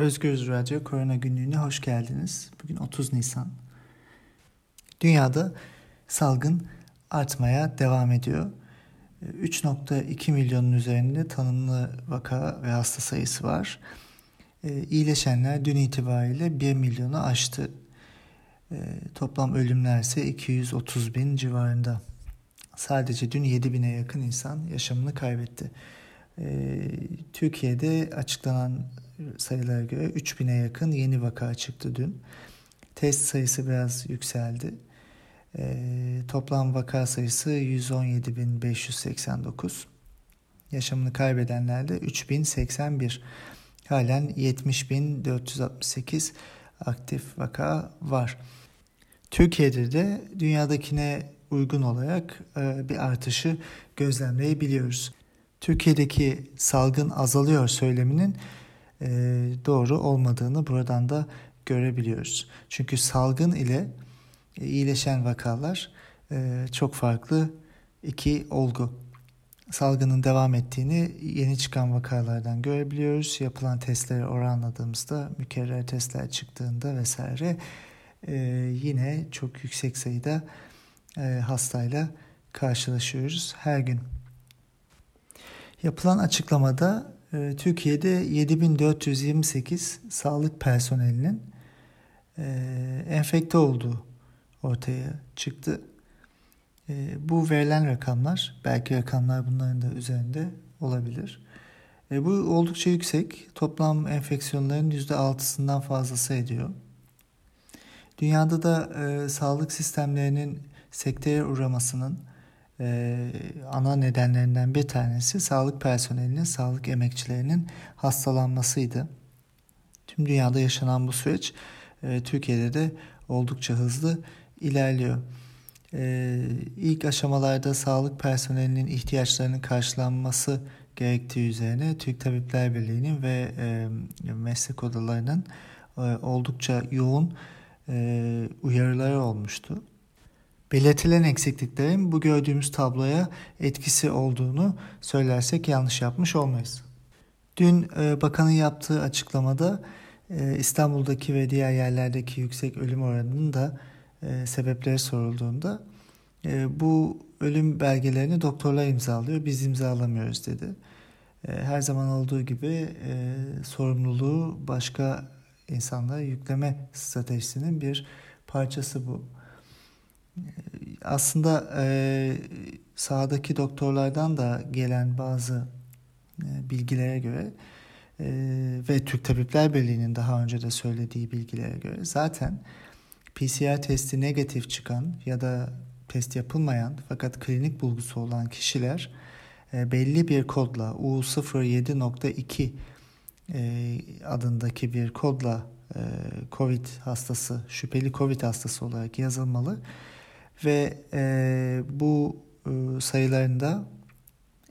Özgürüz Radyo Korona Günlüğü'ne hoş geldiniz. Bugün 30 Nisan. Dünyada salgın artmaya devam ediyor. 3.2 milyonun üzerinde tanımlı vaka ve hasta sayısı var. İyileşenler dün itibariyle 1 milyonu aştı. Toplam ölümler ise 230 bin civarında. Sadece dün 7 bine yakın insan yaşamını kaybetti. Türkiye'de açıklanan sayılara göre 3000'e yakın yeni vaka çıktı dün. Test sayısı biraz yükseldi. E, toplam vaka sayısı 117.589. Yaşamını kaybedenlerde 3081. Halen 70.468 aktif vaka var. Türkiye'de de dünyadakine uygun olarak e, bir artışı gözlemleyebiliyoruz. Türkiye'deki salgın azalıyor söyleminin e, doğru olmadığını buradan da görebiliyoruz. Çünkü salgın ile e, iyileşen vakalar e, çok farklı iki olgu. Salgının devam ettiğini yeni çıkan vakalardan görebiliyoruz. Yapılan testleri oranladığımızda mükerrer testler çıktığında vesaire yine çok yüksek sayıda hastayla karşılaşıyoruz her gün. Yapılan açıklamada Türkiye'de 7428 sağlık personelinin e, enfekte olduğu ortaya çıktı. E, bu verilen rakamlar, belki rakamlar bunların da üzerinde olabilir. E, bu oldukça yüksek. Toplam enfeksiyonların %6'sından fazlası ediyor. Dünyada da sağlık sistemlerinin sekteye uğramasının e, ana nedenlerinden bir tanesi sağlık personelinin, sağlık emekçilerinin hastalanmasıydı. Tüm dünyada yaşanan bu süreç e, Türkiye'de de oldukça hızlı ilerliyor. E, ilk aşamalarda sağlık personelinin ihtiyaçlarının karşılanması gerektiği üzerine Türk Tabipler Birliği'nin ve e, meslek odalarının e, oldukça yoğun uyarıları olmuştu. Belirtilen eksikliklerin bu gördüğümüz tabloya etkisi olduğunu söylersek yanlış yapmış olmayız. Dün e, bakanın yaptığı açıklamada e, İstanbul'daki ve diğer yerlerdeki yüksek ölüm oranının da e, sebepleri sorulduğunda bu ölüm belgelerini doktorlar imzalıyor, biz imzalamıyoruz dedi. Her zaman olduğu gibi sorumluluğu başka insanlara yükleme stratejisinin bir parçası bu aslında e, sahadaki doktorlardan da gelen bazı e, bilgilere göre e, ve Türk Tabipler Birliği'nin daha önce de söylediği bilgilere göre zaten PCR testi negatif çıkan ya da test yapılmayan fakat klinik bulgusu olan kişiler e, belli bir kodla U07.2 e, adındaki bir kodla e, COVID hastası, şüpheli COVID hastası olarak yazılmalı ve e, bu e, sayıların da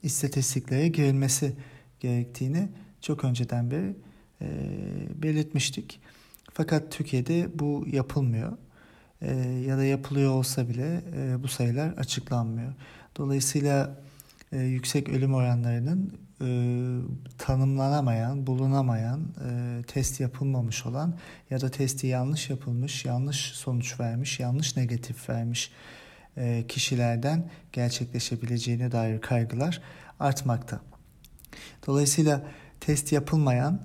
istatistiklere girilmesi gerektiğini çok önceden beri e, belirtmiştik. Fakat Türkiye'de bu yapılmıyor e, ya da yapılıyor olsa bile e, bu sayılar açıklanmıyor. Dolayısıyla e, yüksek ölüm oranlarının e, tanımlanamayan, bulunamayan, e, test yapılmamış olan ya da testi yanlış yapılmış, yanlış sonuç vermiş, yanlış negatif vermiş e, kişilerden gerçekleşebileceğine dair kaygılar artmakta. Dolayısıyla test yapılmayan,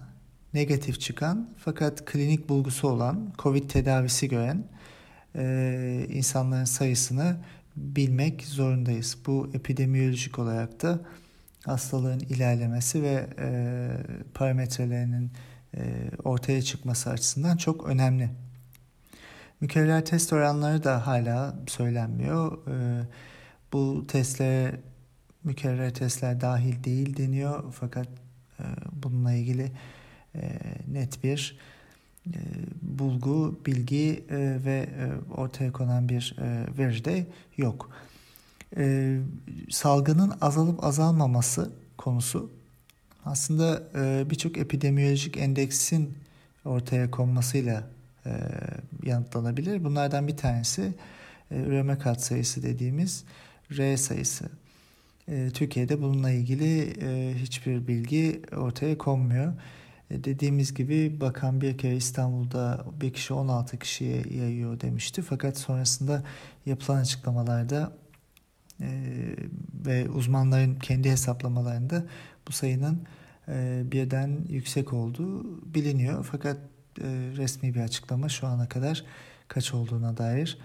negatif çıkan fakat klinik bulgusu olan, COVID tedavisi gören e, insanların sayısını bilmek zorundayız. Bu epidemiyolojik olarak da hastalığın ilerlemesi ve e, parametrelerinin e, ortaya çıkması açısından çok önemli. Mükerrer test oranları da hala söylenmiyor. E, bu testlere mükerrer testler dahil değil deniyor fakat e, bununla ilgili e, net bir bulgu, bilgi e, ve e, ortaya konan bir e, veri de yok e, salgının azalıp azalmaması konusu aslında e, birçok epidemiyolojik endeksin ortaya konmasıyla e, yanıtlanabilir. Bunlardan bir tanesi e, üreme katsayısı dediğimiz R sayısı. E, Türkiye'de bununla ilgili e, hiçbir bilgi ortaya konmuyor. E, dediğimiz gibi bakan bir kere İstanbul'da bir kişi 16 kişiye yayıyor demişti. Fakat sonrasında yapılan açıklamalarda e, ve uzmanların kendi hesaplamalarında bu sayının e, birden yüksek olduğu biliniyor. Fakat resmi bir açıklama şu ana kadar kaç olduğuna dair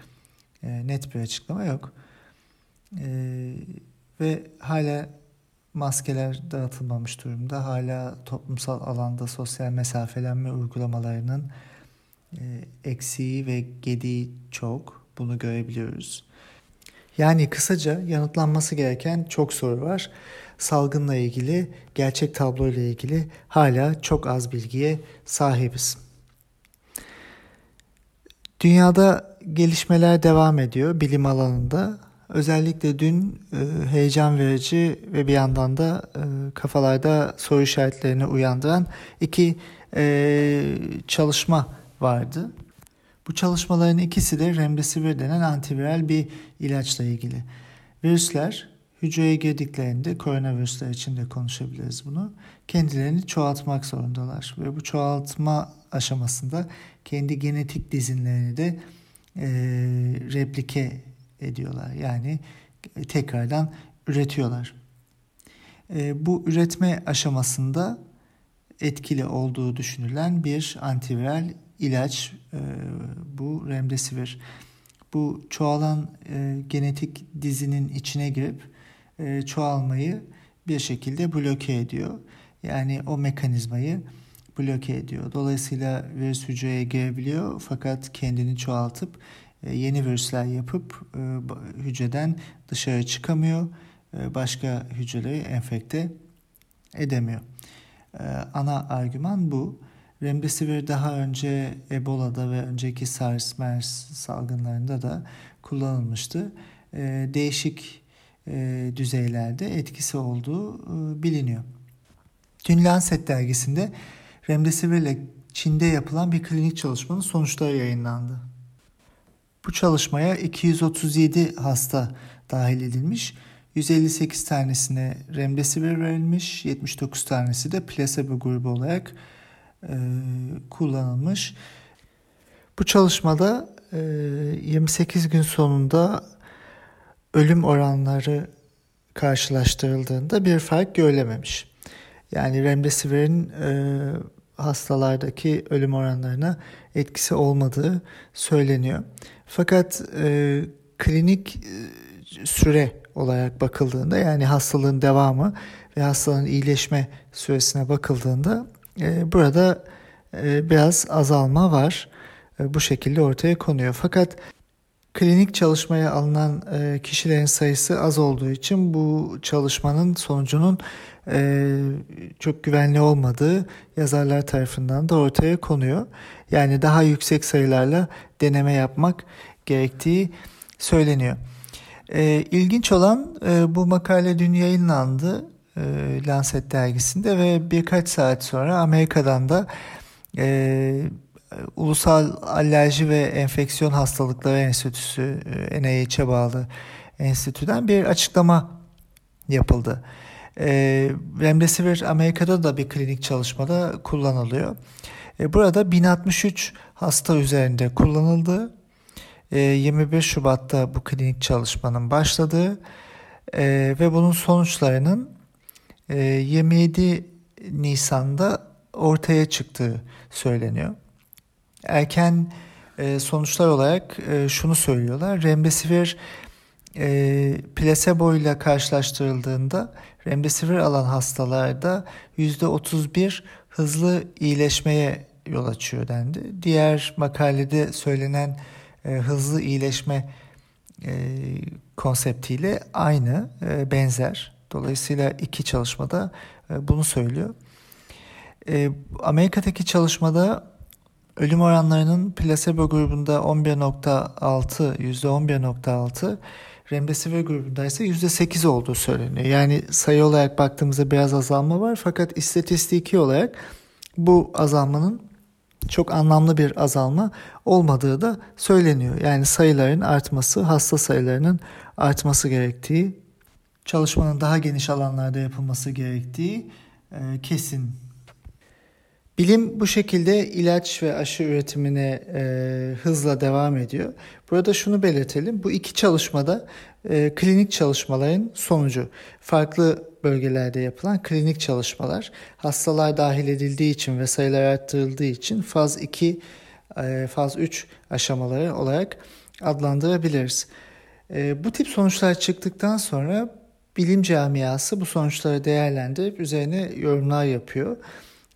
net bir açıklama yok. Ve hala maskeler dağıtılmamış durumda. Hala toplumsal alanda sosyal mesafelenme uygulamalarının e, eksiği ve gediği çok. Bunu görebiliyoruz. Yani kısaca yanıtlanması gereken çok soru var. Salgınla ilgili, gerçek tablo ile ilgili hala çok az bilgiye sahibiz. Dünyada gelişmeler devam ediyor bilim alanında. Özellikle dün e, heyecan verici ve bir yandan da e, kafalarda soru işaretlerini uyandıran iki e, çalışma vardı. Bu çalışmaların ikisi de remdesivir denen antiviral bir ilaçla ilgili. Virüsler hücreye girdiklerinde koronavirüsler için de konuşabiliriz bunu. Kendilerini çoğaltmak zorundalar ve bu çoğaltma aşamasında kendi genetik dizinlerini de e, replike ediyorlar. Yani tekrardan üretiyorlar. E, bu üretme aşamasında etkili olduğu düşünülen bir antiviral ilaç e, bu remdesivir. Bu çoğalan e, genetik dizinin içine girip e, çoğalmayı bir şekilde bloke ediyor. Yani o mekanizmayı bloke ediyor. Dolayısıyla virüs hücreye girebiliyor fakat kendini çoğaltıp e, yeni virüsler yapıp e, hücreden dışarı çıkamıyor. E, başka hücreleri enfekte edemiyor. Ana argüman bu. Remdesivir daha önce Ebola'da ve önceki SARS, MERS salgınlarında da kullanılmıştı. Değişik düzeylerde etkisi olduğu biliniyor. Dün Lancet dergisinde Remdesivir ile Çin'de yapılan bir klinik çalışmanın sonuçları yayınlandı. Bu çalışmaya 237 hasta dahil edilmiş. 158 tanesine remdesivir verilmiş, 79 tanesi de placebo grubu olarak e, kullanılmış. Bu çalışmada e, 28 gün sonunda ölüm oranları karşılaştırıldığında bir fark görülememiş. Yani remdesivirin e, hastalardaki ölüm oranlarına etkisi olmadığı söyleniyor. Fakat e, klinik e, süre olarak bakıldığında yani hastalığın devamı ve hastalığın iyileşme süresine bakıldığında e, burada e, biraz azalma var. E, bu şekilde ortaya konuyor. Fakat klinik çalışmaya alınan e, kişilerin sayısı az olduğu için bu çalışmanın sonucunun e, çok güvenli olmadığı yazarlar tarafından da ortaya konuyor. Yani daha yüksek sayılarla deneme yapmak gerektiği söyleniyor. E, ilginç olan e, bu makale dün yayınlandı e, Lancet dergisinde ve birkaç saat sonra Amerika'dan da e, Ulusal Alerji ve Enfeksiyon Hastalıkları Enstitüsü, e, NIH'e bağlı enstitüden bir açıklama yapıldı. E, Remdesivir Amerika'da da bir klinik çalışmada kullanılıyor. E, burada 1063 hasta üzerinde kullanıldı. 21 e, Şubat'ta bu klinik çalışmanın başladığı e, ve bunun sonuçlarının 27 e, Nisan'da ortaya çıktığı söyleniyor. Erken sonuçlar olarak şunu söylüyorlar. Remdesivir plasebo ile karşılaştırıldığında remdesivir alan hastalarda %31 hızlı iyileşmeye yol açıyor dendi. Diğer makalede söylenen e, hızlı iyileşme e, konseptiyle aynı, e, benzer. Dolayısıyla iki çalışmada e, bunu söylüyor. E, Amerika'daki çalışmada ölüm oranlarının placebo grubunda 11.6, %11.6, remdesivir grubunda ise %8 olduğu söyleniyor. Yani sayı olarak baktığımızda biraz azalma var fakat istatistiki olarak bu azalmanın çok anlamlı bir azalma olmadığı da söyleniyor. Yani sayıların artması, hasta sayılarının artması gerektiği, çalışmanın daha geniş alanlarda yapılması gerektiği e, kesin. Bilim bu şekilde ilaç ve aşı üretimine e, hızla devam ediyor. Burada şunu belirtelim. Bu iki çalışmada e, klinik çalışmaların sonucu. Farklı bölgelerde yapılan klinik çalışmalar. Hastalar dahil edildiği için ve sayılar arttırıldığı için faz 2, e, faz 3 aşamaları olarak adlandırabiliriz. E, bu tip sonuçlar çıktıktan sonra bilim camiası bu sonuçları değerlendirip üzerine yorumlar yapıyor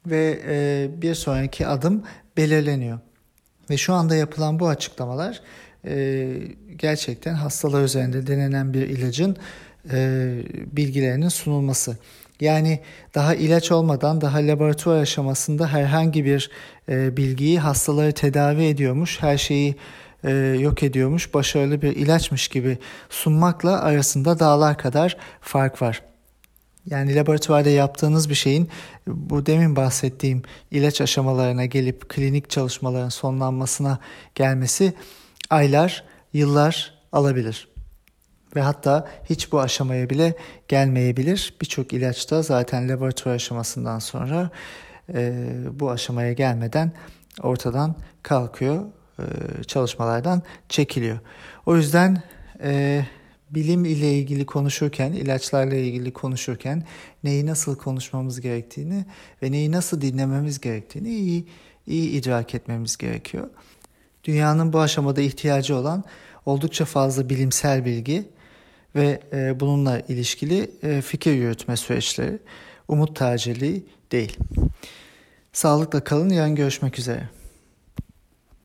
ve e, bir sonraki adım belirleniyor. Ve şu anda yapılan bu açıklamalar e, gerçekten hastalar üzerinde denenen bir ilacın e, bilgilerinin sunulması. Yani daha ilaç olmadan daha laboratuvar aşamasında herhangi bir e, bilgiyi hastaları tedavi ediyormuş, her şeyi e, yok ediyormuş, başarılı bir ilaçmış gibi sunmakla arasında dağlar kadar fark var. Yani laboratuvarda yaptığınız bir şeyin bu demin bahsettiğim ilaç aşamalarına gelip klinik çalışmaların sonlanmasına gelmesi aylar, yıllar alabilir. Ve hatta hiç bu aşamaya bile gelmeyebilir. Birçok ilaçta zaten laboratuvar aşamasından sonra e, bu aşamaya gelmeden ortadan kalkıyor, e, çalışmalardan çekiliyor. O yüzden e, bilim ile ilgili konuşurken, ilaçlarla ilgili konuşurken neyi nasıl konuşmamız gerektiğini ve neyi nasıl dinlememiz gerektiğini iyi iyi idrak etmemiz gerekiyor. Dünyanın bu aşamada ihtiyacı olan oldukça fazla bilimsel bilgi ve e, bununla ilişkili e, fikir yürütme süreçleri umut tacirliği değil. Sağlıkla kalın, yarın görüşmek üzere.